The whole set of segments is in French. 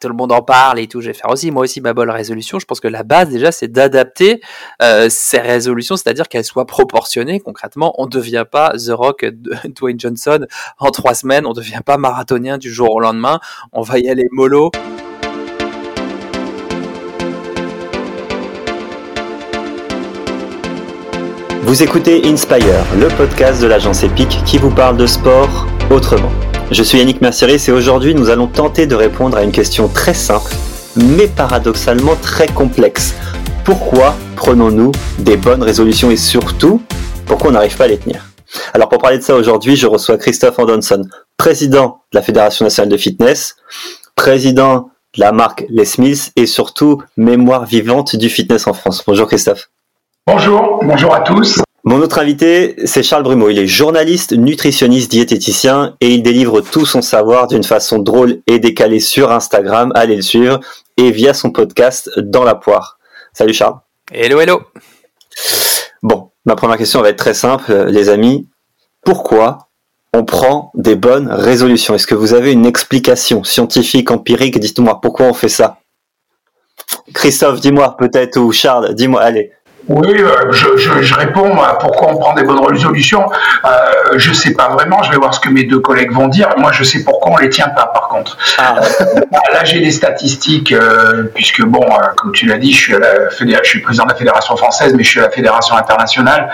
tout le monde en parle et tout, je vais faire aussi moi aussi ma bonne résolution. Je pense que la base déjà c'est d'adapter euh, ces résolutions, c'est-à-dire qu'elles soient proportionnées. Concrètement, on ne devient pas The Rock, Dwayne Johnson en trois semaines, on ne devient pas marathonien du jour au lendemain. On va y aller mollo. Vous écoutez Inspire, le podcast de l'agence EPIC qui vous parle de sport autrement. Je suis Yannick Mercieris et aujourd'hui nous allons tenter de répondre à une question très simple, mais paradoxalement très complexe. Pourquoi prenons-nous des bonnes résolutions et surtout, pourquoi on n'arrive pas à les tenir? Alors pour parler de ça aujourd'hui, je reçois Christophe Andonson, président de la Fédération nationale de fitness, président de la marque Les Smiths et surtout mémoire vivante du fitness en France. Bonjour Christophe. Bonjour, bonjour à tous. Mon autre invité, c'est Charles Brumeau. Il est journaliste, nutritionniste, diététicien et il délivre tout son savoir d'une façon drôle et décalée sur Instagram. Allez le suivre et via son podcast Dans la poire. Salut Charles. Hello, hello. Bon, ma première question va être très simple, les amis. Pourquoi on prend des bonnes résolutions? Est-ce que vous avez une explication scientifique, empirique? Dites-moi pourquoi on fait ça. Christophe, dis-moi peut-être, ou Charles, dis-moi, allez. Oui, euh, je, je, je, réponds à pourquoi on prend des bonnes résolutions. Euh, je sais pas vraiment, je vais voir ce que mes deux collègues vont dire. Moi, je sais pourquoi on les tient pas, par contre. Ah. Euh, là, j'ai des statistiques, euh, puisque, bon, euh, comme tu l'as dit, je suis, à la je suis président de la Fédération française, mais je suis à la Fédération internationale,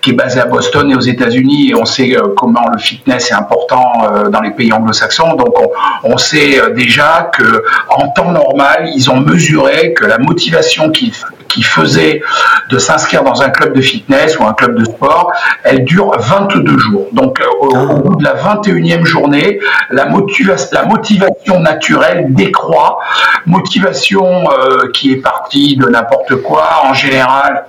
qui est basée à Boston et aux États-Unis, et on sait comment le fitness est important dans les pays anglo-saxons. Donc, on, on sait déjà que en temps normal, ils ont mesuré que la motivation qui, qui faisait de s'inscrire dans un club de fitness ou un club de sport, elle dure 22 jours. Donc au, au bout de la 21e journée, la, motiva la motivation naturelle décroît, motivation euh, qui est partie de n'importe quoi, en général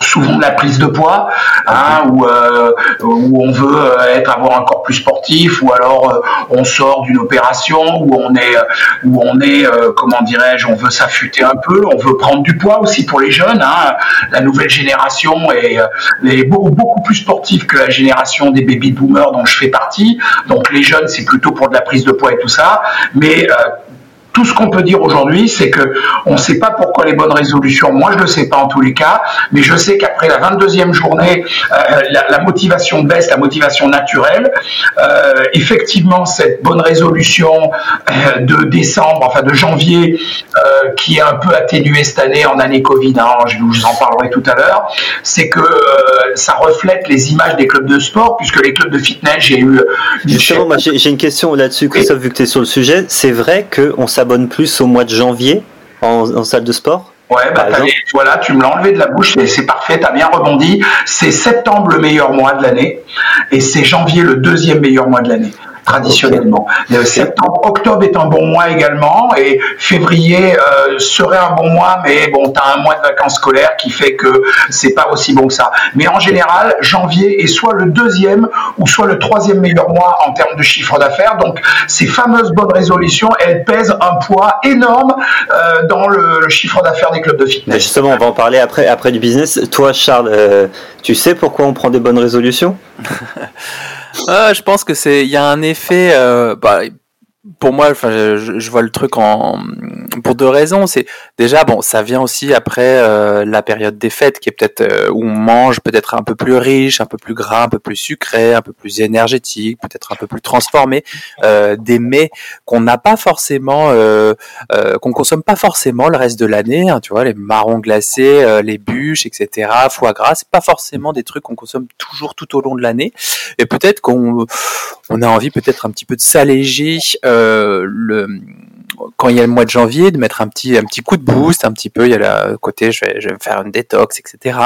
souvent de la prise de poids, hein, où, euh, où on veut euh, être avoir un corps plus sportif, ou alors euh, on sort d'une opération, où on est, où on est, euh, comment dirais-je, on veut s'affûter un peu, on veut prendre du poids aussi pour les jeunes. Hein. La nouvelle génération est, est beaucoup, beaucoup plus sportive que la génération des baby boomers dont je fais partie. Donc les jeunes, c'est plutôt pour de la prise de poids et tout ça, mais tout ce qu'on peut dire aujourd'hui, c'est que on ne sait pas pourquoi les bonnes résolutions. Moi, je ne le sais pas en tous les cas, mais je sais qu'après la 22e journée, euh, la, la, motivation baisse, la motivation naturelle. Euh, effectivement, cette bonne résolution euh, de décembre, enfin de janvier, qui est un peu atténuée cette année en année Covid, hein, je, vous en parlerai tout à l'heure, c'est que ça reflète les images des clubs de sport, puisque les clubs de fitness, j'ai eu. Justement, j'ai une question là-dessus, Christophe, vu que tu es sur le sujet. C'est vrai qu'on s'abonne plus au mois de janvier en, en salle de sport Ouais, bah voilà, tu me l'as enlevé de la bouche, c'est parfait, tu as bien rebondi. C'est septembre le meilleur mois de l'année et c'est janvier le deuxième meilleur mois de l'année traditionnellement. Okay. Septembre, octobre est un bon mois également et février euh, serait un bon mois, mais bon, tu as un mois de vacances scolaires qui fait que c'est pas aussi bon que ça. Mais en général, janvier est soit le deuxième ou soit le troisième meilleur mois en termes de chiffre d'affaires. Donc, ces fameuses bonnes résolutions, elles pèsent un poids énorme euh, dans le, le chiffre d'affaires des clubs de fitness. Mais justement, on va en parler après, après du business. Toi, Charles, euh, tu sais pourquoi on prend des bonnes résolutions? ah, je pense que c'est, il y a un effet, euh, bah, pour moi, enfin, je, je, vois le truc en pour deux raisons. C'est déjà bon, ça vient aussi après euh, la période des fêtes, qui est peut-être euh, où on mange peut-être un peu plus riche, un peu plus gras, un peu plus sucré, un peu plus énergétique, peut-être un peu plus transformé, euh, des mets qu'on n'a pas forcément, euh, euh, qu'on consomme pas forcément le reste de l'année. Hein, tu vois, les marrons glacés, euh, les bûches, etc., foie gras, c'est pas forcément des trucs qu'on consomme toujours tout au long de l'année. Et peut-être qu'on on a envie peut-être un petit peu de s'alléger. Euh, le quand il y a le mois de janvier, de mettre un petit un petit coup de boost, un petit peu. Il y a le côté je vais, faire une détox, etc.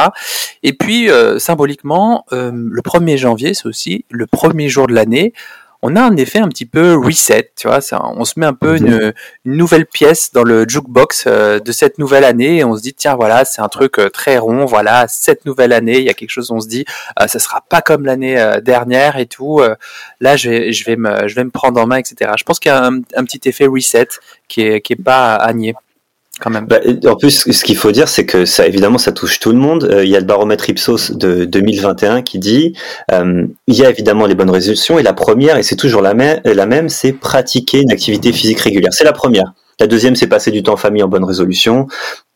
Et puis euh, symboliquement, euh, le 1er janvier, c'est aussi le premier jour de l'année on a un effet un petit peu reset, tu vois, ça, on se met un peu une, une, nouvelle pièce dans le jukebox euh, de cette nouvelle année et on se dit tiens voilà c'est un truc euh, très rond, voilà cette nouvelle année il y a quelque chose on se dit euh, ça sera pas comme l'année euh, dernière et tout, euh, là je vais je vais me je vais me prendre en main etc. Je pense qu'il y a un, un, petit effet reset qui est qui est pas à nier. Bah, en plus, ce qu'il faut dire, c'est que ça, évidemment, ça touche tout le monde. Euh, il y a le baromètre Ipsos de 2021 qui dit, euh, il y a évidemment les bonnes résolutions et la première, et c'est toujours la même, c'est pratiquer une activité physique régulière. C'est la première. La deuxième, c'est passer du temps en famille en bonne résolution.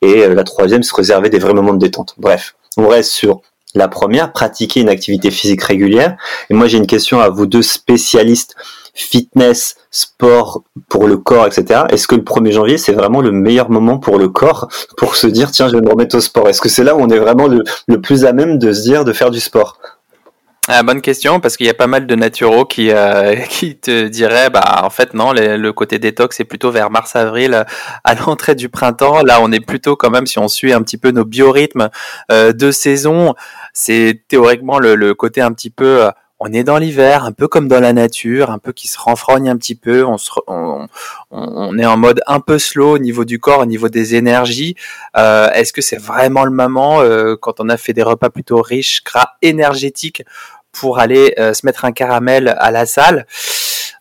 Et euh, la troisième, c'est réserver des vrais moments de détente. Bref, on reste sur la première, pratiquer une activité physique régulière. Et moi, j'ai une question à vous deux spécialistes fitness, sport pour le corps, etc. Est-ce que le 1er janvier, c'est vraiment le meilleur moment pour le corps pour se dire, tiens, je vais me remettre au sport? Est-ce que c'est là où on est vraiment le, plus à même de se dire, de faire du sport? Ah, bonne question parce qu'il y a pas mal de naturaux qui euh, qui te diraient bah en fait non le côté détox c'est plutôt vers mars avril à l'entrée du printemps. Là on est plutôt quand même si on suit un petit peu nos biorhythmes euh, de saison c'est théoriquement le, côté un petit peu euh, on est dans l'hiver, un peu comme dans la nature, un peu qui se renfrogne un petit peu. On, est en mode un peu slow au niveau du corps, au niveau des énergies. Euh, Est-ce que c'est vraiment le moment euh, quand on a fait des repas plutôt riches, gras, énergétiques, pour aller euh, se mettre un caramel à la salle?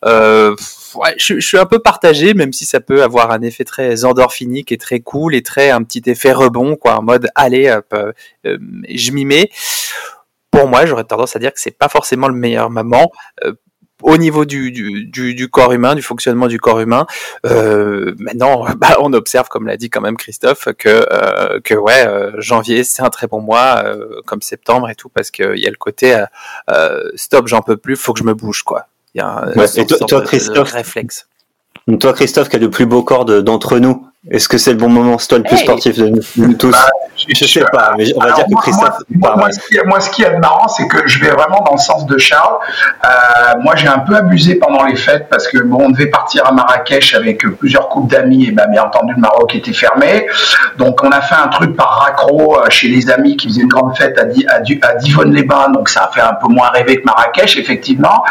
Ouais, je, suis un peu partagé, même si ça peut avoir un effet très endorphinique et très cool et très un petit effet rebond, quoi, en mode allez, hop, je m'y mets. Pour moi, j'aurais tendance à dire que c'est pas forcément le meilleur moment. Euh, au niveau du, du, du, du, corps humain, du fonctionnement du corps humain. Euh, maintenant, bah, on observe, comme l'a dit quand même Christophe, que euh, que ouais, euh, janvier c'est un très bon mois, comme septembre et tout, parce qu'il y a le côté stop, j'en peux plus, faut que je me bouge quoi. Il y a un ouais, et toi, toi Christophe, réflexe. Toi, Christophe, qui a le plus beau corps d'entre nous, est-ce que c'est le bon moment C'est toi le plus hey. sportif de nous, tous bah, je, sais pas, mais on va Alors, dire que Christophe. Moi, moi, ce qui, moi, ce qui est marrant, c'est que je vais vraiment dans le sens de Charles. Euh, moi, j'ai un peu abusé pendant les fêtes parce que bon, on devait partir à Marrakech avec plusieurs couples d'amis et bah, bien entendu, le Maroc était fermé. Donc, on a fait un truc par raccro chez les amis qui faisaient une grande fête à, Di, à, à Divonne-les-Bains. Donc, ça a fait un peu moins rêver que Marrakech, effectivement.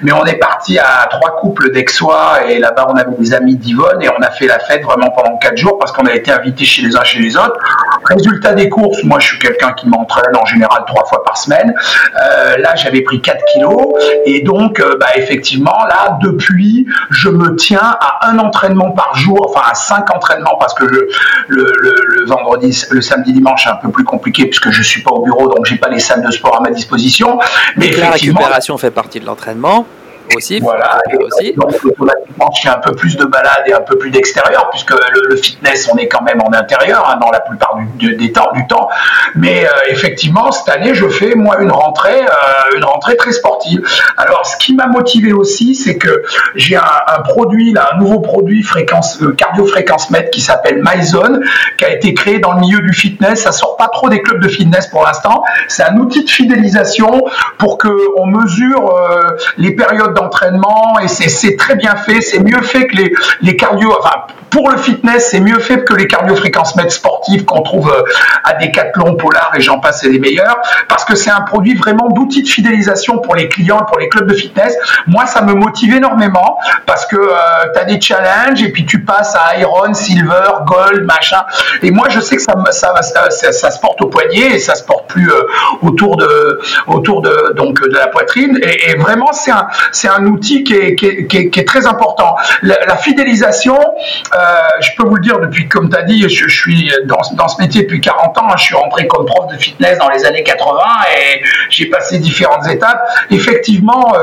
Mais on est parti à trois couples d'Aixois et là-bas, on avait des amis d'Yvonne et on a fait la fête vraiment pendant quatre jours parce qu'on a été invités chez les uns chez les autres. Résultat des courses, moi je suis quelqu'un qui m'entraîne en général trois fois par semaine. Euh, là j'avais pris 4 kilos et donc euh, bah, effectivement là depuis je me tiens à un entraînement par jour, enfin à cinq entraînements parce que le, le, le, le vendredi, le samedi, dimanche c'est un peu plus compliqué puisque je suis pas au bureau donc j'ai pas les salles de sport à ma disposition. Mais la récupération fait partie de l'entraînement aussi. Voilà, et aussi. donc automatiquement, je fais un peu plus de balade et un peu plus d'extérieur, puisque le, le, fitness, on est quand même en intérieur hein, dans la plupart du, des temps, du temps. Mais euh, effectivement, cette année, je fais moi une rentrée, euh, une rentrée très sportive. Alors, ce qui m'a motivé aussi, c'est que j'ai un, un, produit, là, un nouveau produit fréquence, euh, cardio-fréquence mètre qui s'appelle MyZone, qui a été créé dans le milieu du fitness. Ça sort pas trop des clubs de fitness pour l'instant. C'est un outil de fidélisation pour que on mesure euh, les périodes d'entraînement et c'est très bien fait. C'est mieux fait que les, les cardio. Enfin, pour le fitness, c'est mieux fait que les cardio-fréquences mètres sportives qu'on trouve euh, à Decathlon, Polar et j'en passe, c'est les meilleurs. Parce que c'est un produit vraiment d'outil de fidélisation pour les clients, pour les clubs de fitness. Moi, ça me motive énormément parce que euh, tu as des challenges et puis tu passes à Iron, Silver, Gold, machin. Et moi, je sais que ça, ça, ça se porte au poignet et ça se porte plus euh, autour de, autour de, donc, de la poitrine. Et, et vraiment, c'est un, c'est un outil qui est, très important. La, fidélisation, euh, je peux vous le dire depuis, comme tu as dit, je, suis dans, ce métier depuis 40 ans. Hein, je suis rentré comme prof de fitness dans les années 80 et j'ai passé différentes étapes. Effectivement, euh,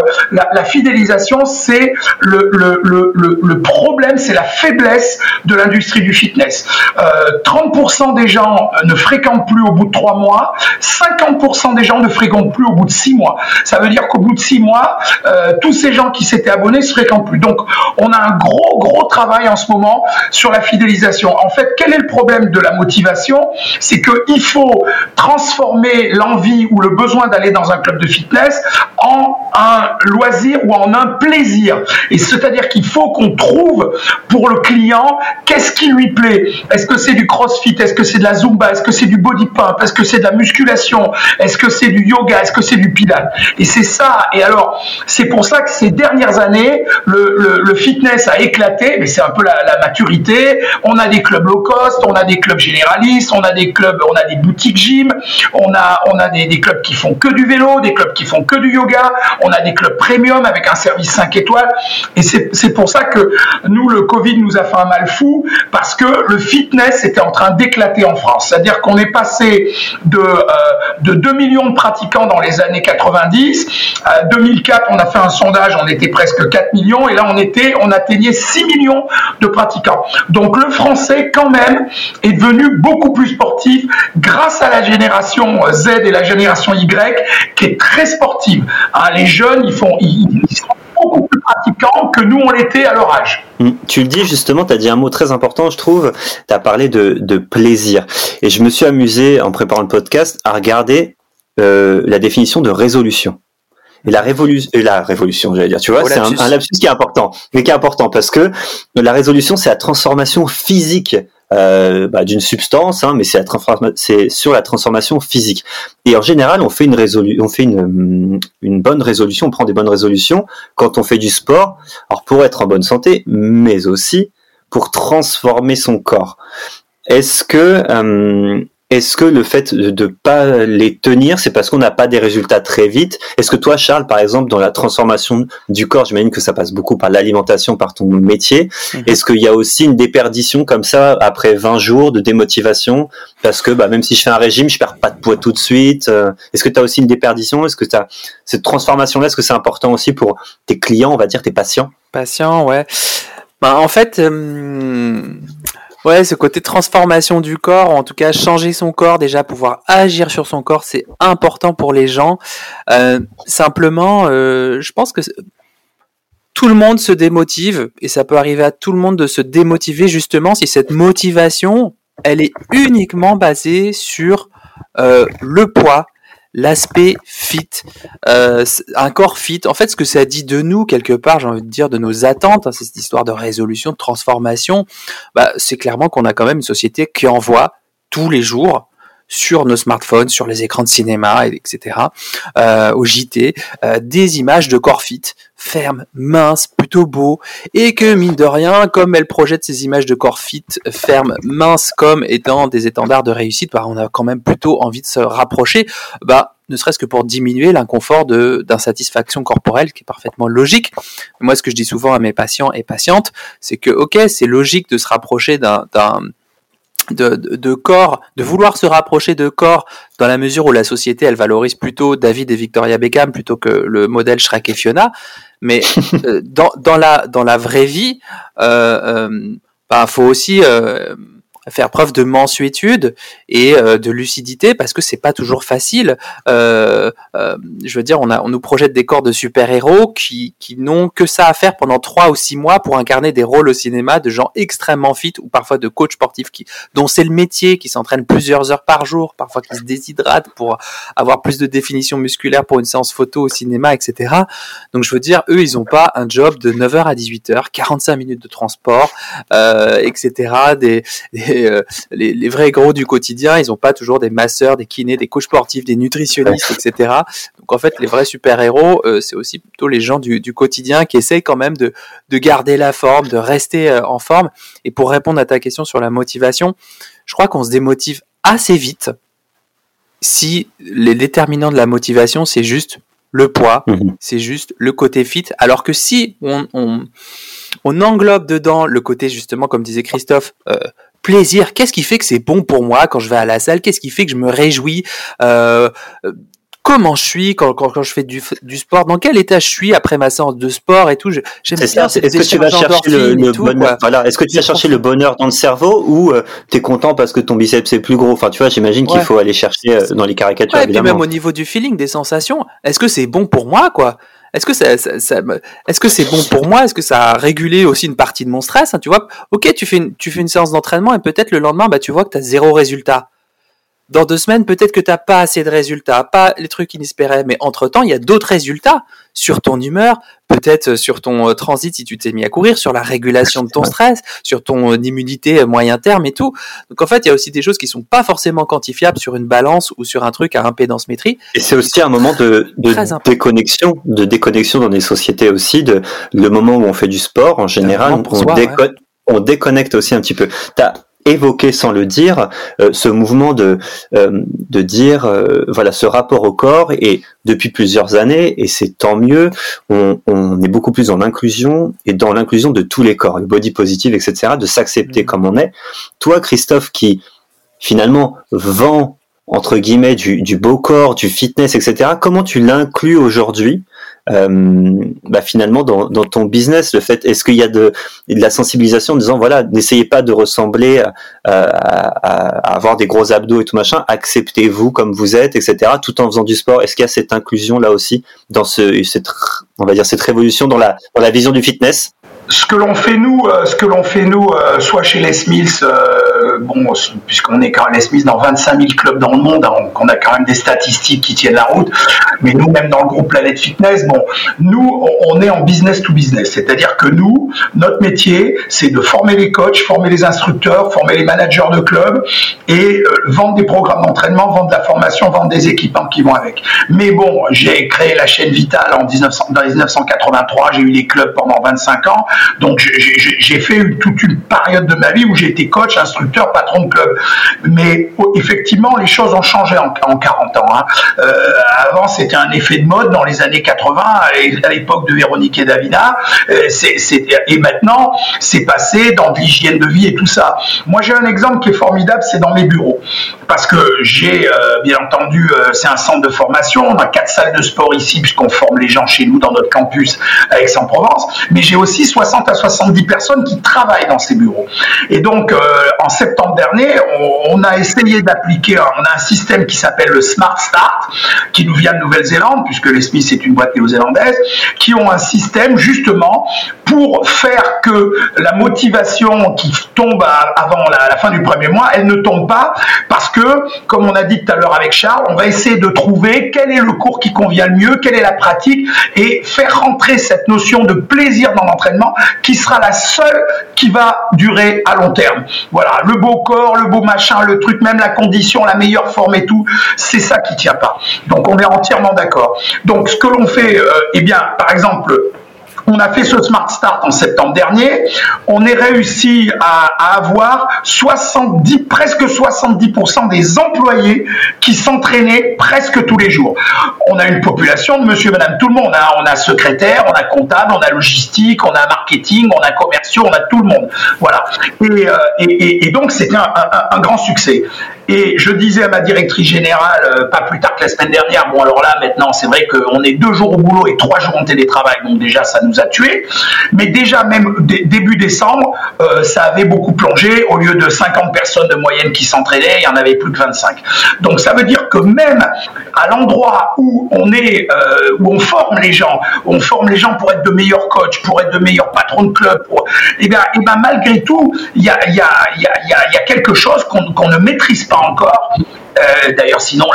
la, fidélisation, c'est le, problème, c'est la faiblesse de l'industrie du fitness. Euh, 30% des gens ne fréquentent plus au bout de 3 mois, 50% des gens ne fréquentent plus au bout de 6 mois. Ça veut dire qu'au bout de 6 mois, euh, tous ces gens qui s'étaient abonnés se fréquentent plus. Donc, on a un gros, gros travail en ce moment sur la fidélisation. En fait, quel est le problème de la motivation? C'est qu'il faut transformer l'envie ou le besoin d'aller dans un club de fitness en un loisir ou en un plaisir. Et c'est-à-dire qu'il faut qu'on trouve pour le client qu'est-ce qui lui plaît. Est-ce que c'est du crossfit? Est-ce que c'est de la zumba? Est-ce que c'est du body pump? Est-ce que c'est de la musculation? Est-ce que c'est du yoga? Est-ce que c'est du pilates? Et c'est ça. Et alors, c'est pour ça que ces dernières années, le, fitness a éclaté, mais c'est un peu la, maturité. On a des clubs low cost, on a des clubs généralistes, on a des clubs, on a des boutiques gym, on a, on a des, clubs qui font que du vélo, des clubs qui font que du yoga, on a des clubs premium avec un service 5 étoiles. Et c'est pour ça que nous, le Covid nous a fait un mal fou, parce que le fitness était en train d'éclater en France. C'est-à-dire qu'on est passé de, euh, de 2 millions de pratiquants dans les années 90. À 2004, on a fait un sondage, on était presque 4 millions, et là, on était, on atteignait 6 millions de pratiquants. Donc, le français, quand même, est devenu beaucoup plus sportif grâce à la génération Z et la génération Y, qui est très sportive. Hein, les jeunes, ils font, sont beaucoup plus pratiquants que nous, on l'était à leur âge. Hum, tu le dis justement, tu as dit un mot très important, je trouve, tu as parlé de, de, plaisir. Et je me suis amusé en préparant le podcast à regarder euh, la définition de résolution. Et la révolution, la révolution, j'allais dire, tu vois, c'est un, un, lapsus qui est important, mais qui est important parce que la résolution, c'est la transformation physique euh, bah, d'une substance, hein, mais c'est c'est sur la transformation physique. Et en général, on fait une résolu on fait une, une bonne résolution, on prend des bonnes résolutions quand on fait du sport. Alors pour être en bonne santé, mais aussi pour transformer son corps. Est-ce que euh, est-ce que le fait de ne pas les tenir, c'est parce qu'on n'a pas des résultats très vite? Est-ce que toi, Charles, par exemple, dans la transformation du corps, j'imagine que ça passe beaucoup par l'alimentation, par ton métier, mhm. est-ce qu'il y a aussi une déperdition comme ça après 20 jours de démotivation? Parce que bah, même si je fais un régime, je perds pas de poids tout de suite. Euh, est-ce que tu as aussi une déperdition? Est-ce que as cette transformation-là, est-ce que c'est important aussi pour tes clients, on va dire, tes patients? Patients, ouais. Bah, en fait... Euh Ouais, ce côté transformation du corps, en tout cas changer son corps, déjà pouvoir agir sur son corps, c'est important pour les gens. Euh, simplement, euh, je pense que tout le monde se démotive et ça peut arriver à tout le monde de se démotiver justement si cette motivation, elle est uniquement basée sur euh, le poids, l'aspect fit, euh, un corps fit. En fait, ce que ça dit de nous quelque part, j'ai envie de dire de nos attentes, hein, c'est cette histoire de résolution, de transformation. Bah, c'est clairement qu'on a quand même une société qui envoie tous les jours sur nos smartphones, sur les écrans de cinéma, etc., euh, au JT, euh, des images de corps fit, fermes, minces, plutôt beaux, et que mine de rien, comme elle projette ces images de corps fit, fermes, minces, comme étant des étendards de réussite, bah, on a quand même plutôt envie de se rapprocher, bah ne serait-ce que pour diminuer l'inconfort d'insatisfaction corporelle, qui est parfaitement logique. Moi, ce que je dis souvent à mes patients et patientes, c'est que, ok, c'est logique de se rapprocher d'un de, de, corps, de vouloir se rapprocher de corps dans la mesure où la société elle valorise plutôt David et Victoria Beckham plutôt que le modèle Shrek et Fiona. Mais euh, dans, dans, la, dans la vraie vie, euh, euh, bah, faut aussi euh, faire preuve de mansuétude et euh, de lucidité parce que c'est pas toujours facile. Euh, euh, je veux dire, on, a, on nous projette des corps de super-héros qui, qui n'ont que ça à faire pendant trois ou six mois pour incarner des rôles au cinéma de gens extrêmement fit ou parfois de coachs sportifs qui, dont c'est le métier, qui s'entraînent plusieurs heures par jour, parfois qui se déshydratent pour avoir plus de définition musculaire pour une séance photo au cinéma, etc. Donc je veux dire, eux, ils ont pas un job de 9h à 18h, 45 minutes de transport, etc. des euh, les, vrais gros du quotidien, ils n'ont pas toujours des masseurs, des kinés, des coachs sportifs, des nutritionnistes, etc. Donc en fait, les vrais super-héros, euh, c'est aussi plutôt les gens du, quotidien qui essayent quand même de, garder la forme, de rester euh, en forme. Et pour répondre à ta question sur la motivation, je crois qu'on se démotive assez vite si les déterminants de la motivation, c'est juste le poids, mhm. c'est juste le côté fit. Alors que si on, on, englobe dedans le côté justement, comme disait Christophe, plaisir. Qu'est-ce qui fait que c'est bon pour moi quand je vais à la salle? Qu'est-ce qui fait que je me réjouis? Euh, Comment je suis quand, quand, quand je fais du, du, sport? Dans quel état je suis après ma séance de sport et tout? J'aime bien Est-ce que tu vas chercher le, bonheur voilà. Est-ce que tu vas chercher le bonheur dans le cerveau ou euh, tu es content parce que ton biceps est plus gros? Enfin, tu vois, j'imagine qu'il faut aller chercher euh, dans les caricatures. Ouais, et puis même au niveau du feeling, des sensations. Est-ce que c'est bon pour moi, quoi? Est-ce que ça, est-ce que c'est bon pour moi? Est-ce que ça a régulé aussi une partie de mon stress hein, Tu vois, ok, tu fais une, tu fais une séance d'entraînement et peut-être le lendemain, bah tu vois que tu as zéro résultat dans deux semaines, peut-être que tu n'as pas assez de résultats, pas les trucs inespérés, mais entre-temps, il y a d'autres résultats sur ton humeur, peut-être sur ton euh, transit si tu t'es mis à courir, sur la régulation de ton stress, sur ton euh, immunité euh, moyen terme et tout. Donc en fait, il y a aussi des choses qui sont pas forcément quantifiables sur une balance ou sur un truc à impédance métrie. Et c'est aussi un moment de, déconnexion, de déconnexion dans les sociétés aussi, de le moment où on fait du sport en général, on, on déconnecte aussi un petit peu. T'as évoqué sans le dire euh, ce mouvement de euh, de dire euh, voilà ce rapport au corps et depuis plusieurs années et c'est tant mieux on, on, est beaucoup plus dans l'inclusion et dans l'inclusion de tous les corps le body positive etc de s'accepter mmh. comme on est toi Christophe qui finalement vend entre guillemets du, du beau corps du fitness etc comment tu l'inclus aujourd'hui euh, bah finalement dans, dans, ton business le fait est-ce qu'il y a de, de, la sensibilisation en disant voilà n'essayez pas de ressembler à, à, avoir des gros abdos et tout machin acceptez-vous comme vous êtes etc tout en faisant du sport. Est-ce qu'il y a cette inclusion là aussi dans ce cette on va dire cette révolution dans la dans la vision du fitness? Ce que l'on fait nous, euh, ce que l'on fait nous, euh, soit chez Les Mills, euh, bon, puisqu'on est quand même Les Mills dans 25 000 clubs dans le monde, hein, on a quand même des statistiques qui tiennent la route. Mais nous, même dans le groupe Planète Fitness, bon, nous, on est en business to business, c'est-à-dire que nous, notre métier, c'est de former les coachs, former les instructeurs, former les managers de clubs et vendre des programmes d'entraînement, vendre de la formation, vendre des équipements qui vont avec. Mais bon, j'ai créé la chaîne Vitale en 1900, dans 1983, j'ai eu les clubs pendant 25 ans. Donc j'ai fait toute une période de ma vie où j'ai été coach, instructeur, patron de club. Mais oh, effectivement, les choses ont changé en, 40 ans. Hein. Euh, avant, c'était un effet de mode dans les années 80, à l'époque de Véronique et Davina. Euh, et maintenant, c'est passé dans l'hygiène de vie et tout ça. Moi, j'ai un exemple qui est formidable, c'est dans mes bureaux. Parce que j'ai, euh, bien entendu, c'est un centre de formation. On a quatre salles de sport ici, puisqu'on forme les gens chez nous dans notre campus à Aix-en-Provence. Mais j'ai aussi 60 à 70 personnes qui travaillent dans ces bureaux. Et donc, euh, en septembre dernier, on, a essayé d'appliquer, on a un système qui s'appelle le Smart Start, qui nous vient de Nouvelle-Zélande, puisque les Smith est une boîte néo-zélandaise, qui ont un système justement pour faire que la motivation qui tombe avant la, fin du premier mois, elle ne tombe pas, parce que, comme on a dit tout à l'heure avec Charles, on va essayer de trouver quel est le cours qui convient le mieux, quelle est la pratique, et faire rentrer cette notion de plaisir dans l'entraînement qui sera la seule qui va durer à long terme. Voilà, le beau corps, le beau machin, le truc, même la condition, la meilleure forme et tout, c'est ça qui tient pas. Donc on est entièrement d'accord. Donc ce que l'on fait, euh, eh bien, par exemple, on a fait ce Smart Start en septembre dernier. On est réussi à, avoir 70, presque 70% des employés qui s'entraînaient presque tous les jours. On a une population de monsieur, madame, tout le monde. On a secrétaire, on a comptable, on a logistique, on a marketing, on a commerciaux, on a tout le monde. Voilà. Et, euh, donc, c'était un, grand succès. Et je disais à ma directrice générale, euh, pas plus tard que la semaine dernière, bon alors là maintenant c'est vrai qu'on est deux jours au boulot et trois jours en télétravail, donc déjà ça nous a tués. Mais déjà même début décembre, euh, ça avait beaucoup plongé. Au lieu de 50 personnes de moyenne qui s'entraînaient, il y en avait plus de 25. Donc ça veut dire que même à l'endroit où on est, euh, où on forme les gens, où on forme les gens pour être de meilleurs coachs, pour être de meilleurs patrons de club, et eh bien, eh ben malgré tout, il y a, quelque chose qu'on ne maîtrise pas encore. Euh, d'ailleurs, sinon,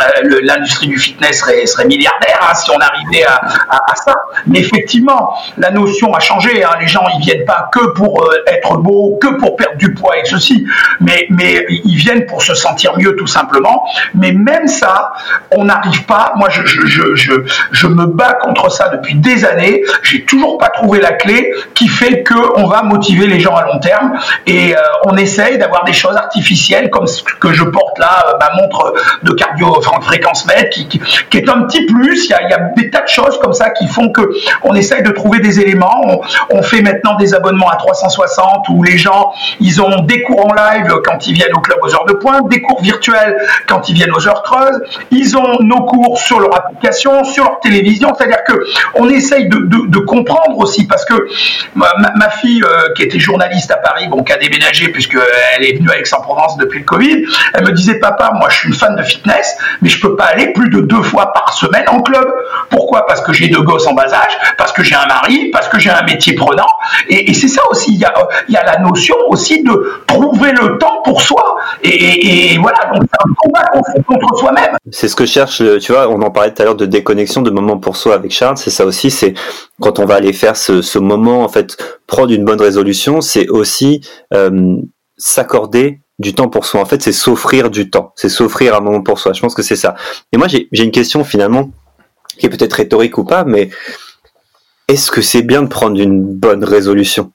l'industrie du fitness serait, milliardaire hein, si on arrivait à, ça. Mais effectivement, la notion a changé. Hein. Les gens, ils viennent pas que pour euh, être beaux, que pour perdre du poids et ceci, mais, ils viennent pour se sentir mieux, tout simplement. Mais même ça, on n'arrive pas. Moi, je, me bats contre ça depuis des années. J'ai toujours pas trouvé la clé qui fait que on va motiver les gens à long terme. Et euh, on essaye d'avoir des choses artificielles comme ce que je porte là, ma montre de cardio fréquence mètre qui, qui, est un petit plus. Il y, a, des tas de choses comme ça qui font que on essaye de trouver des éléments. On, fait maintenant des abonnements à 360 où les gens ils ont des cours en live quand ils viennent au club aux heures de pointe, des cours virtuels quand ils viennent aux heures creuses. Ils ont nos cours sur leur application, sur leur télévision. C'est-à-dire que on essaye de, de, comprendre aussi parce que ma, fille euh, qui était journaliste à Paris, bon qui a déménagé puisque elle est venue à Aix-en-Provence depuis le Covid, elle me disait papa, moi je suis fan de fitness, mais je peux pas aller plus de deux fois par semaine en club. Pourquoi? Parce que j'ai deux gosses en bas âge, parce que j'ai un mari, parce que j'ai un métier prenant. Et, c'est ça aussi. Il y, a, la notion aussi de trouver le temps pour soi. Et, voilà, donc c'est un combat contre soi-même. C'est ce que cherche, tu vois, on en parlait tout à l'heure de déconnexion, de moment pour soi avec Charles. C'est ça aussi, c'est quand on va aller faire ce, ce moment, en fait, prendre une bonne résolution, c'est aussi euh, s'accorder du temps pour soi. En fait, c'est s'offrir du temps, c'est s'offrir un moment pour soi. Je pense que c'est ça. Et moi, j'ai une question finalement qui est peut-être rhétorique ou pas, mais est-ce que c'est bien de prendre une bonne résolution?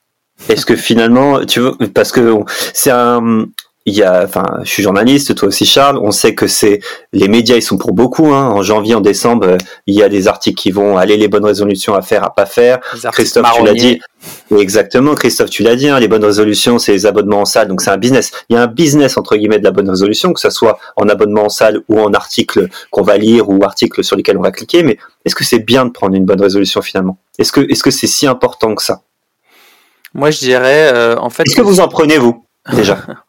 Est-ce que finalement, tu veux, parce que c'est un, il y a, enfin, je suis journaliste, toi aussi Charles. On sait que c'est les médias, ils sont pour beaucoup. Hein. En janvier, en décembre, euh, il y a des articles qui vont aller les bonnes résolutions à faire, à pas faire. Christophe, tu l'as dit. Exactement, Christophe, tu l'as dit. Hein, les bonnes résolutions, c'est les abonnements en salle, donc c'est un business. Il y a un business entre guillemets de la bonne résolution, que ce soit en abonnement en salle ou en article qu'on va lire ou article sur lesquels on va cliquer. Mais est-ce que c'est bien de prendre une bonne résolution finalement? Est-ce que est-ce que c'est si important que ça? Moi, je dirais, euh, en fait. Est-ce que vous en prenez vous déjà?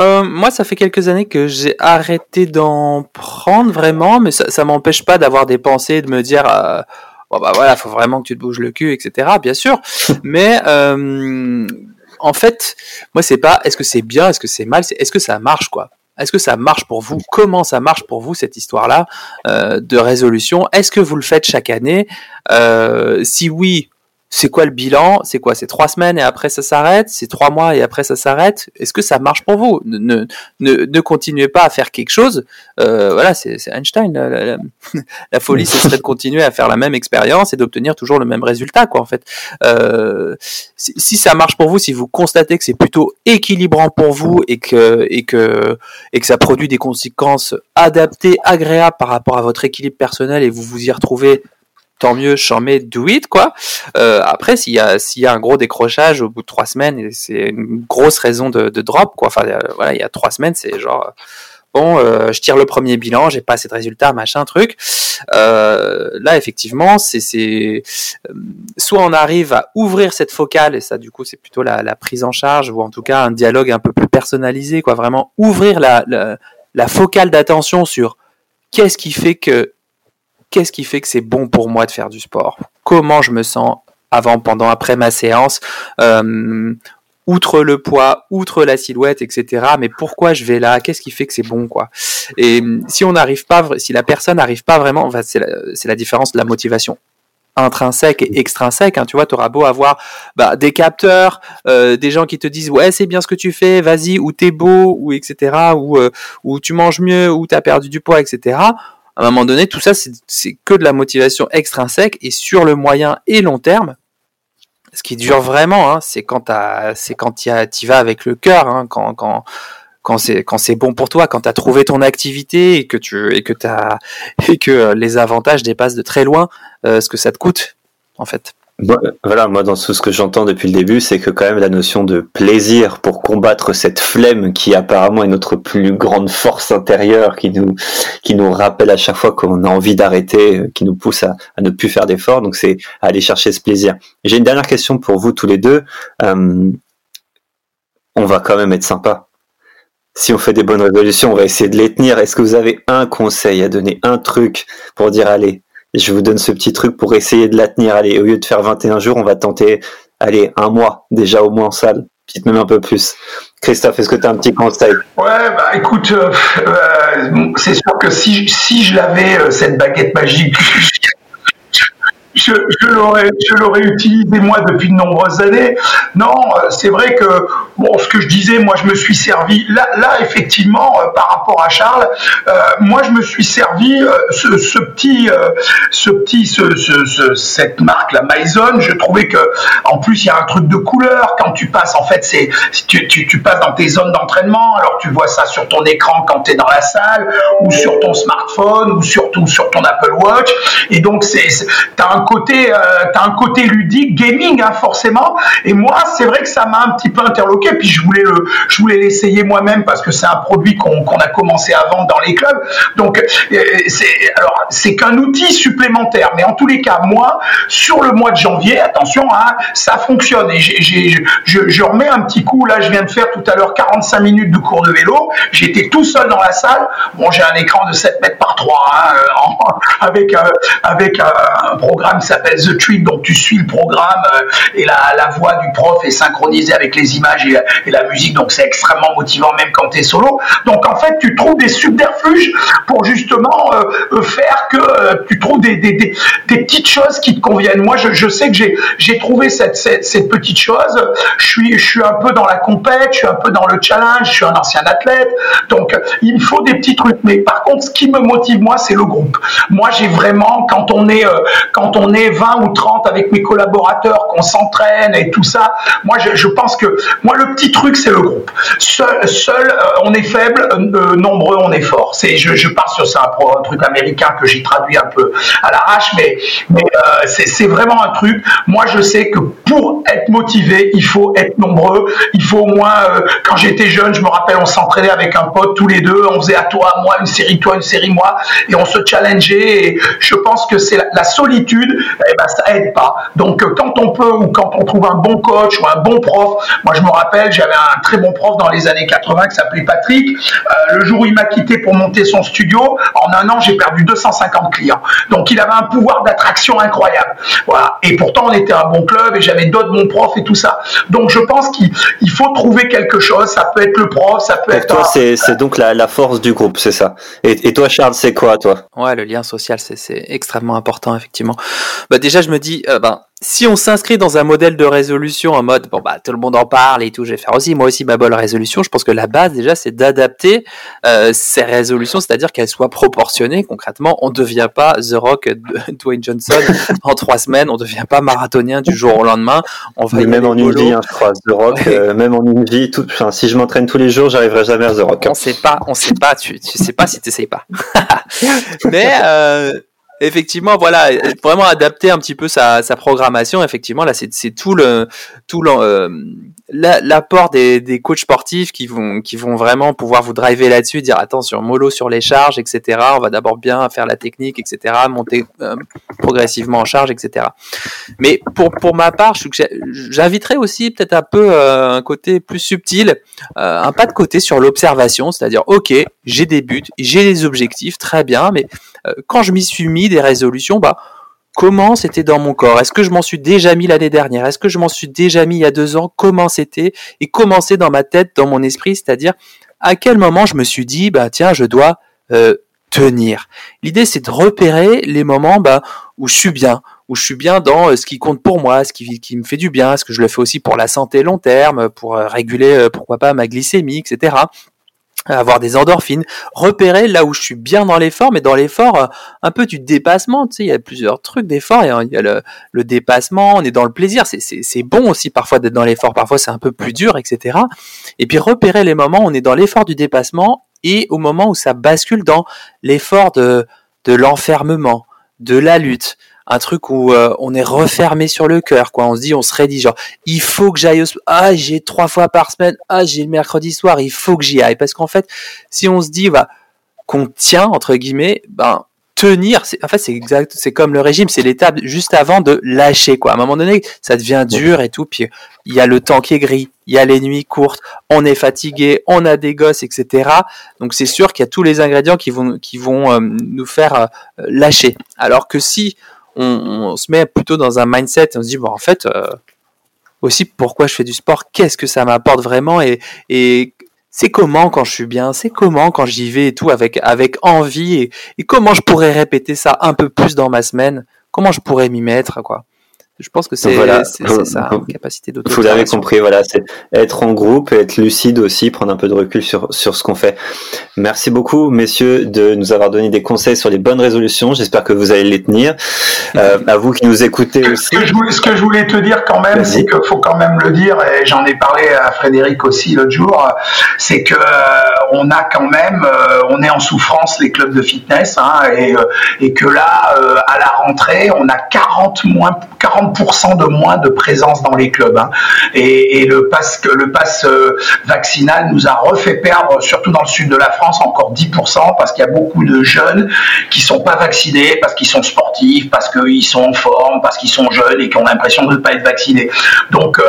Euh, moi, ça fait quelques années que j'ai arrêté d'en prendre vraiment, mais ça, ça m'empêche pas d'avoir des pensées, de me dire, euh, bon bah voilà, faut vraiment que tu te bouges le cul, etc. Bien sûr, mais euh, en fait, moi c'est pas, est-ce que c'est bien, est-ce que c'est mal, c'est est-ce que ça marche quoi? Est-ce que ça marche pour vous? Comment ça marche pour vous cette histoire-là euh, de résolution? Est-ce que vous le faites chaque année? Euh, Si oui, c'est quoi le bilan? C'est quoi? C'est trois semaines et après ça s'arrête? C'est trois mois et après ça s'arrête? Est-ce que ça marche pour vous? Ne, ne, ne, continuez pas à faire quelque chose. Euh, voilà, c'est Einstein. La, la, folie, ce serait de continuer à faire la même expérience et d'obtenir toujours le même résultat, quoi. En fait, euh, si, si, ça marche pour vous, si vous constatez que c'est plutôt équilibrant pour vous et que et que et que ça produit des conséquences adaptées, agréables par rapport à votre équilibre personnel et vous vous y retrouvez tant mieux, j'en mets do it quoi. Euh, après, s'il y a s'il y a un gros décrochage au bout de trois semaines, c'est une grosse raison de, de drop quoi. Enfin euh, voilà, il y a trois semaines, c'est genre bon, euh, je tire le premier bilan, j'ai pas assez de résultats, machin truc. Euh, là, effectivement, c'est c'est euh, soit on arrive à ouvrir cette focale et ça, du coup, c'est plutôt la, la, prise en charge ou en tout cas un dialogue un peu plus personnalisé, quoi. Vraiment ouvrir la, la focale d'attention sur qu'est-ce qui fait que qu'est-ce qui fait que c'est bon pour moi de faire du sport? Comment je me sens avant, pendant, après ma séance? Euh, outre le poids, outre la silhouette, etc. Mais pourquoi je vais là? Qu'est-ce qui fait que c'est bon, quoi? Et si on n'arrive pas, si la personne n'arrive pas vraiment, c'est la, la, différence de la motivation intrinsèque et extrinsèque. Hein, tu vois, tu auras beau avoir bah, des capteurs, euh, des gens qui te disent ouais c'est bien ce que tu fais, vas-y, ou t'es beau, ou etc. Ou euh, ou tu manges mieux, ou t'as perdu du poids, etc à un moment donné, tout ça, c'est que de la motivation extrinsèque et sur le moyen et long terme, ce qui dure vraiment, hein, c'est quand c'est quand tu vas avec le cœur, hein, quand, quand, quand c'est bon pour toi, quand tu as trouvé ton activité et que tu et que as, et que les avantages dépassent de très loin euh, ce que ça te coûte en fait voilà, moi dans tout ce que j'entends depuis le début, c'est que quand même la notion de plaisir pour combattre cette flemme qui apparemment est notre plus grande force intérieure, qui nous qui nous rappelle à chaque fois qu'on a envie d'arrêter, qui nous pousse à, à ne plus faire d'efforts. Donc c'est aller chercher ce plaisir. J'ai une dernière question pour vous tous les deux. Euh, on va quand même être sympa. Si on fait des bonnes résolutions, on va essayer de les tenir. Est-ce que vous avez un conseil à donner, un truc pour dire allez, je vous donne ce petit truc pour essayer de la tenir. Allez, au lieu de faire 21 jours, on va tenter, allez, un mois déjà au moins en salle, peut-être même un peu plus. Christophe, est-ce que tu as un petit conseil? Ouais, bah écoute, euh, euh, c'est sûr que si, si je l'avais, euh, cette baguette magique, je, je l'aurais, utilisé moi depuis de nombreuses années. Non, euh, c'est vrai que ce que je disais, moi, je me suis servi. Là, là, effectivement, euh, par rapport à Charles, euh, moi, je me suis servi euh, ce, petit, ce petit, ce, ce, cette marque, la Maison. Je trouvais que, en plus, il y a un truc de couleur quand tu passes. En fait, c'est tu passes dans tes zones d'entraînement. Alors, tu vois ça sur ton écran quand tu es dans la salle, ou sur ton smartphone, ou surtout sur ton Apple Watch. Et donc, c'est, t'as un côté, euh, t'as un côté ludique, gaming, hein, forcément. Et moi, c'est vrai que ça m'a un petit peu interloqué. Puis je voulais je voulais l'essayer moi-même parce que c'est un produit qu'on a commencé à vendre dans les clubs. Donc, euh, c'est alors c'est qu'un outil supplémentaire. Mais en tous les cas, moi, sur le mois de janvier, attention, hein, ça fonctionne. Et je, remets un petit coup. Là, je viens de faire tout à l'heure 45 minutes de cours de vélo. J'étais tout seul dans la salle. Bon, j'ai un écran de 7 mètres par 3 hein, en, avec euh, avec un programme s'appelle The Tweet, donc tu suis le programme euh, et la, voix du prof est synchronisée avec les images et, la musique, donc c'est extrêmement motivant même quand tu es solo. Donc en fait, tu trouves des subterfuges pour justement euh, euh faire que tu trouves des, des, des, des, petites choses qui te conviennent. Moi, je, je sais que j'ai trouvé cette, cette, cette, petite chose. Je suis, je suis un peu dans la compète, je suis un peu dans le challenge, je suis un ancien athlète, donc il me faut des petits trucs. Mais par contre, ce qui me motive moi, c'est le groupe. Moi, j'ai vraiment quand on est quand on on est 20 ou 30 avec mes collaborateurs, qu'on s'entraîne et tout ça. Moi, je, pense que moi, le petit truc, c'est le groupe. Seul, seul on est faible, nombreux, on est fort. C'est, je, pars sur ça, un, truc américain que j'ai traduit un peu à l'arrache, mais, c'est vraiment un truc. Moi, je sais que pour être motivé, il faut être nombreux. Il faut au moins, quand j'étais jeune, je me rappelle, on s'entraînait avec un pote tous les deux, on faisait à toi, moi, une série, toi, une série, moi, et on se challengeait. Je pense que c'est la, solitude, eh ben, ça aide pas. Donc, euh, quand on peut ou quand on trouve un bon coach ou un bon prof, moi, je me rappelle, j'avais un très bon prof dans les années 80 qui s'appelait Patrick. Euh, le jour où il m'a quitté pour monter son studio, en un an, j'ai perdu 250 clients. Donc, il avait un pouvoir d'attraction incroyable. Voilà. Et pourtant, on était un bon club et j'avais d'autres bons profs et tout ça. Donc, je pense qu'il faut trouver quelque chose. Ça peut être le prof, ça peut être. Toi, c'est donc la, force du groupe, c'est ça. Et, toi, Charles, c'est quoi, toi? Ouais, le lien social, c'est extrêmement important, effectivement. Bah, déjà, je me dis, euh, ben, si on s'inscrit dans un modèle de résolution en mode bon bah tout le monde en parle et tout, je vais faire aussi moi aussi ma bonne résolution. Je pense que la base déjà c'est d'adapter euh, ces résolutions, c'est-à-dire qu'elles soient proportionnées. Concrètement, on ne devient pas The Rock, Dwayne Johnson en trois semaines, on ne devient pas marathonien du jour au lendemain. On va même en une vie, hein, je crois. The Rock, euh, même en une vie, tout, enfin, si je m'entraîne tous les jours, j'arriverai jamais à The Rock. Hein. On sait pas, on sait pas, tu, tu sais pas si tu pas. Mais euh, effectivement, voilà, vraiment adapter un petit peu sa, sa programmation. Effectivement, là, c'est tout le tout euh, l'apport des, des coachs sportifs qui vont qui vont vraiment pouvoir vous driver là-dessus, dire attention, mollo sur les charges, etc. On va d'abord bien faire la technique, etc. Monter euh, progressivement en charge, etc. Mais pour pour ma part, j'inviterais aussi peut-être un peu euh, un côté plus subtil, un pas de côté sur l'observation, c'est-à-dire ok, j'ai des buts, j'ai des objectifs, très bien, mais quand je m'y suis mis des résolutions, bah, comment c'était dans mon corps? Est-ce que je m'en suis déjà mis l'année dernière? Est-ce que je m'en suis déjà mis il y a deux ans? Comment c'était? Et comment c'est dans ma tête, dans mon esprit? C'est-à-dire, à quel moment je me suis dit, bah tiens, je dois euh, tenir? L'idée, c'est de repérer les moments bah, où je suis bien, où je suis bien dans euh, ce qui compte pour moi, ce qui, qui me fait du bien, ce que je le fais aussi pour la santé long terme, pour euh, réguler, pourquoi pas, ma glycémie, etc avoir des endorphines, repérer là où je suis bien dans l'effort, mais dans l'effort euh, un peu du dépassement. Tu sais, il y a plusieurs trucs d'effort. Il y a le, dépassement, on est dans le plaisir. C'est bon aussi parfois d'être dans l'effort. Parfois c'est un peu plus dur, etc. Et puis repérer les moments où on est dans l'effort du dépassement et au moment où ça bascule dans l'effort de l'enfermement, de la lutte, un truc où euh, on est refermé sur le cœur, quoi. On se dit, on se dit, genre, il faut que j'aille au ah, j'ai trois fois par semaine, ah, j'ai le mercredi soir, il faut que j'y aille. Parce qu'en fait, si on se dit, bah, qu'on tient, entre guillemets, ben, tenir, en fait, c'est exact, c'est comme le régime, c'est l'étape juste avant de lâcher, quoi. À un moment donné, ça devient dur et tout, puis il y a le temps qui est gris, il y a les nuits courtes, on est fatigué, on a des gosses, etc. Donc c'est sûr qu'il y a tous les ingrédients qui vont, qui vont euh, nous faire euh, lâcher. Alors que si on, se met plutôt dans un mindset et on se dit en fait euh, aussi pourquoi je fais du sport, qu'est-ce que ça m'apporte vraiment? Et, et c'est comment quand je suis bien, c'est comment quand j'y vais et tout avec avec envie? Et, et, comment je pourrais répéter ça un peu plus dans ma semaine, comment je pourrais m'y mettre quoi? Je pense que c'est voilà. ça, capacité d'auto. Vous l'avez compris, voilà, c'est être en groupe, être lucide aussi, prendre un peu de recul sur, sur ce qu'on fait. Merci beaucoup, messieurs, de nous avoir donné des conseils sur les bonnes résolutions. J'espère que vous allez les tenir. Euh, à vous qui nous écoutez aussi. Ce que je voulais, ce que je voulais te dire quand même, c'est qu'il faut quand même le dire, et j'en ai parlé à Frédéric aussi l'autre jour, c'est que euh, on a quand même, euh, on est en souffrance les clubs de fitness, hein, et, euh, et que là, à la rentrée, on a 40 moins, 40 de moins de présence dans les clubs. Hein. Et, le pass, euh, vaccinal nous a refait perdre, surtout dans le sud de la France, encore 10% parce qu'il y a beaucoup de jeunes qui sont pas vaccinés parce qu'ils sont sportifs, parce qu'ils sont en forme, parce qu'ils sont jeunes et qui ont l'impression de ne pas être vaccinés. Donc euh,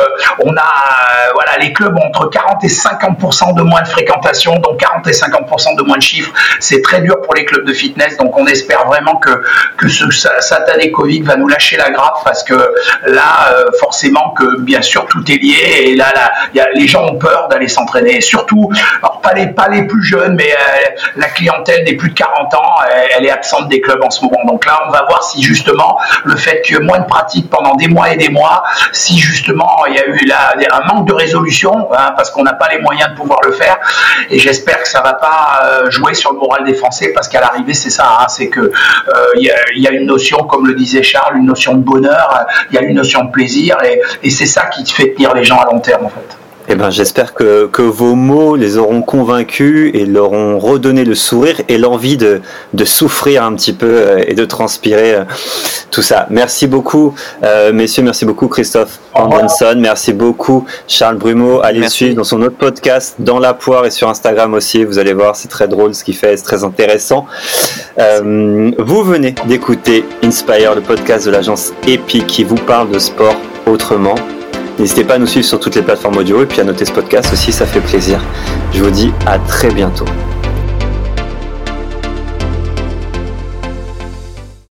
on a, euh, voilà, les clubs ont entre 40 et 50% de moins de fréquentation, 40 et 50% de moins de chiffres. C'est très dur pour les clubs de fitness. Donc on espère vraiment que que ce satané Covid va nous lâcher la grappe parce que là, euh, forcément que bien sûr tout est lié et là, là y a, les gens ont peur d'aller s'entraîner. Surtout, alors pas les pas les plus jeunes, mais euh, la clientèle des plus de 40 ans, elle, est absente des clubs en ce moment. Donc là, on va voir si justement le fait qu'il y ait moins de pratiques pendant des mois et des mois, si justement il y a eu là un manque de résolution, hein, parce qu'on n'a pas les moyens de pouvoir le faire. Et j'espère j'espère que ça va pas jouer sur le moral des Français parce qu'à l'arrivée c'est ça, hein, c'est que il y, a une notion, comme le disait Charles, une notion de bonheur, il y a une notion de plaisir et, et c'est ça qui fait tenir les gens à long terme en fait. Eh ben, j'espère que, que, vos mots les auront convaincus et leur ont redonné le sourire et l'envie de, de, souffrir un petit peu euh, et de transpirer euh, tout ça. Merci beaucoup, euh, messieurs. Merci beaucoup, Christophe Anderson. Merci beaucoup, Charles Brumeau. Allez le suivre dans son autre podcast, Dans la poire et sur Instagram aussi. Vous allez voir, c'est très drôle ce qu'il fait, c'est très intéressant. Euh, vous venez d'écouter Inspire, le podcast de l'agence Epic qui vous parle de sport autrement. N'hésitez pas à nous suivre sur toutes les plateformes audio et puis à noter ce podcast aussi, ça fait plaisir. Je vous dis à très bientôt.